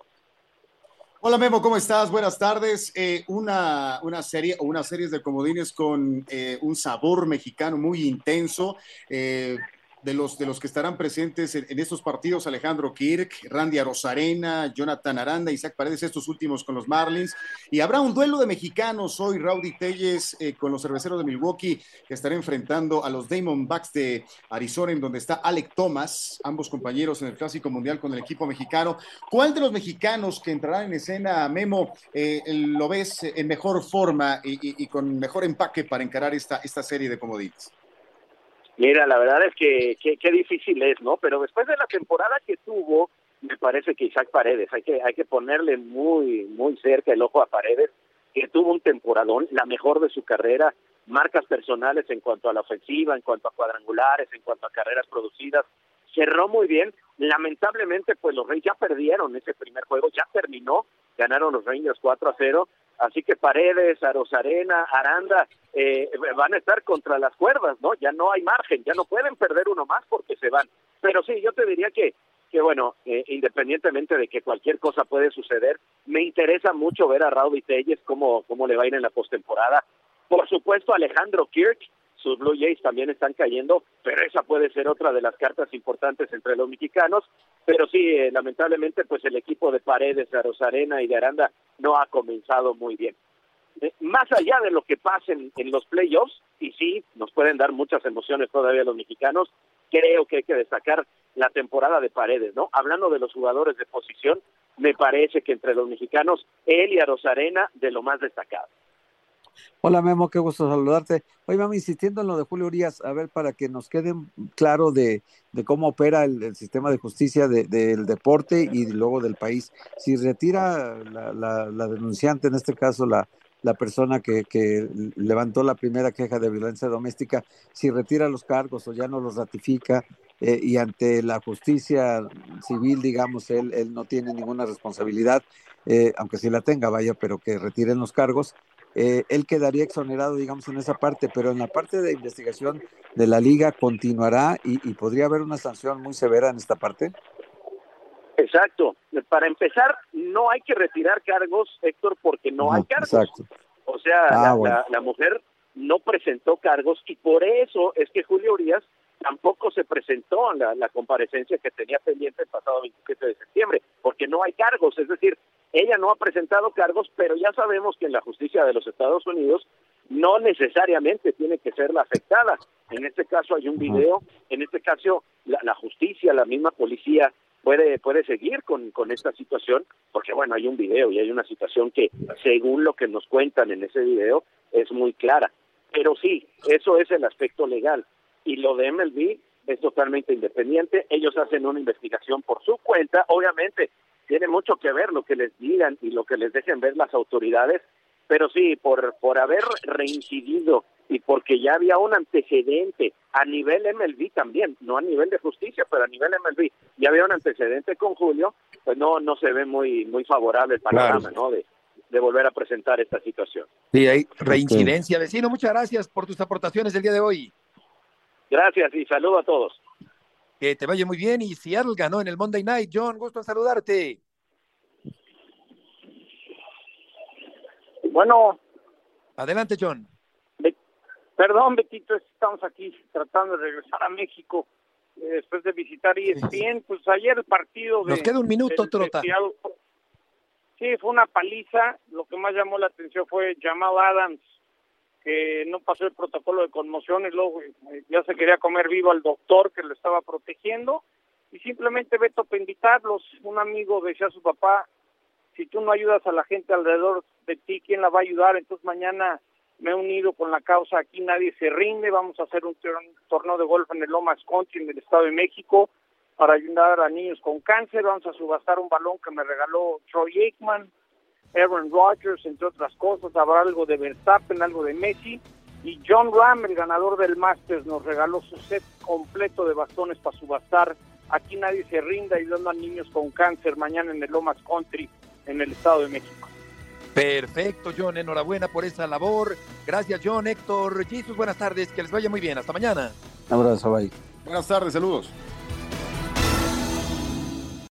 Hola Memo, ¿cómo estás? Buenas tardes. Eh, una, una serie o una serie de comodines con eh, un sabor mexicano muy intenso. Eh, de los, de los que estarán presentes en, estos partidos, Alejandro Kirk, Randy Rosarena, Jonathan Aranda, Isaac Paredes, estos últimos con los Marlins. Y habrá un duelo de mexicanos hoy, Rowdy Telles eh, con los cerveceros de Milwaukee, que estará enfrentando a los Diamondbacks de Arizona, en donde está Alec Thomas, ambos compañeros en el Clásico Mundial con el equipo mexicano. ¿Cuál de los mexicanos que entrarán en escena, Memo, eh, lo ves en mejor forma y, con mejor empaque para encarar esta, esta serie de comodines? Mira, la verdad es que qué difícil es, ¿no? Pero después de la temporada que tuvo, me parece que Isaac Paredes, hay que, hay que ponerle muy, muy cerca el ojo a Paredes, que tuvo un temporadón, la mejor de su carrera, marcas personales en cuanto a la ofensiva, en cuanto a cuadrangulares, en cuanto a carreras producidas, cerró muy bien, lamentablemente pues los Reyes ya perdieron ese primer juego, ya terminó, ganaron los Rangers 4 a 0, así que Paredes, Arozarena, Aranda eh, van a estar contra las cuerdas, ¿no? Ya no hay margen, ya no pueden perder uno más porque se van. Pero sí, yo te diría que, que bueno, eh, independientemente de que cualquier cosa puede suceder, me interesa mucho ver a Rowdy Telles cómo, cómo le va a ir en la postemporada. Por supuesto, Alejandro Kirk, sus Blue Jays también están cayendo, pero esa puede ser otra de las cartas importantes entre los mexicanos. Pero sí, eh, lamentablemente, pues el equipo de Paredes, de Rosarena y de Aranda no ha comenzado muy bien. Eh, más allá de lo que pase en, los playoffs, y sí, nos pueden dar muchas emociones todavía los mexicanos, creo que hay que destacar la temporada de Paredes, ¿no? Hablando de los jugadores de posición, me parece que entre los mexicanos, él y a Rosarena, de lo más destacado. Hola Memo, qué gusto saludarte. Hoy vamos insistiendo en lo de Julio Urias, a ver, para que nos quede claro de, cómo opera el, sistema de justicia de, del deporte y luego del país. Si retira la, denunciante, en este caso la, la persona que, que, levantó la primera queja de violencia doméstica, si retira los cargos o ya no los ratifica eh, y ante la justicia civil, digamos, él, él no tiene ninguna responsabilidad, eh, aunque sí la tenga, vaya, pero que retiren los cargos, eh, él quedaría exonerado, digamos, en esa parte, pero en la parte de investigación de la liga continuará y, y podría haber una sanción muy severa en esta parte. Exacto. Para empezar, no hay que retirar cargos, Héctor, porque no, no hay cargos. Exacto. O sea, ah, la, bueno. la, la, mujer no presentó cargos y por eso es que Julio Urias tampoco se presentó en la, la comparecencia que tenía pendiente el pasado 27 de septiembre, porque no hay cargos, es decir, ella no ha presentado cargos, pero ya sabemos que en la justicia de los Estados Unidos no necesariamente tiene que ser la afectada. En este caso hay un video, en este caso la, la justicia, la misma policía puede puede seguir con, con esta situación, porque bueno, hay un video y hay una situación que según lo que nos cuentan en ese video es muy clara. Pero sí, eso es el aspecto legal. Y lo de MLB es totalmente independiente. Ellos hacen una investigación por su cuenta. Obviamente, tiene mucho que ver lo que les digan y lo que les dejen ver las autoridades. Pero sí, por, por haber reincidido y porque ya había un antecedente a nivel MLB también, no a nivel de justicia, pero a nivel MLB, ya había un antecedente con Julio, pues no no se ve muy muy favorable el panorama, ¿no? De, de volver a presentar esta situación. Sí, hay reincidencia. Vecino, muchas gracias por tus aportaciones el día de hoy. Gracias y saludo a todos. Que te vaya muy bien y Seattle ganó en el Monday Night. John, gusto en saludarte. Bueno. Adelante, John. Perdón, Betito, estamos aquí tratando de regresar a México eh, después de visitar ESPN. Pues ayer el partido de... Nos queda un minuto, del- Trota. de Seattle- Sí, fue una paliza. Lo que más llamó la atención fue Jamal Adams, que no pasó el protocolo de conmoción y luego eh, ya se quería comer vivo al doctor que lo estaba protegiendo. Y simplemente Beto para invitarlos. Un amigo decía a su papá, si tú no ayudas a la gente alrededor de ti, ¿quién la va a ayudar? Entonces mañana me he unido con la causa Aquí Nadie Se Rinde. Vamos a hacer un tor- torneo de golf en el Lomas Country, en el Estado de México, para ayudar a niños con cáncer. Vamos a subastar un balón que me regaló Troy Aikman, Aaron Rodgers, entre otras cosas. Habrá algo de Verstappen, algo de Messi. Y John Ram, el ganador del Masters, nos regaló su set completo de bastones para subastar. Aquí nadie se rinda ayudando a niños con cáncer mañana en el Lomas Country, en el Estado de México. Perfecto, John. Enhorabuena por esa labor. Gracias, John. Héctor, Jesus, buenas tardes. Que les vaya muy bien. Hasta mañana. Un abrazo, bye. Buenas tardes, saludos.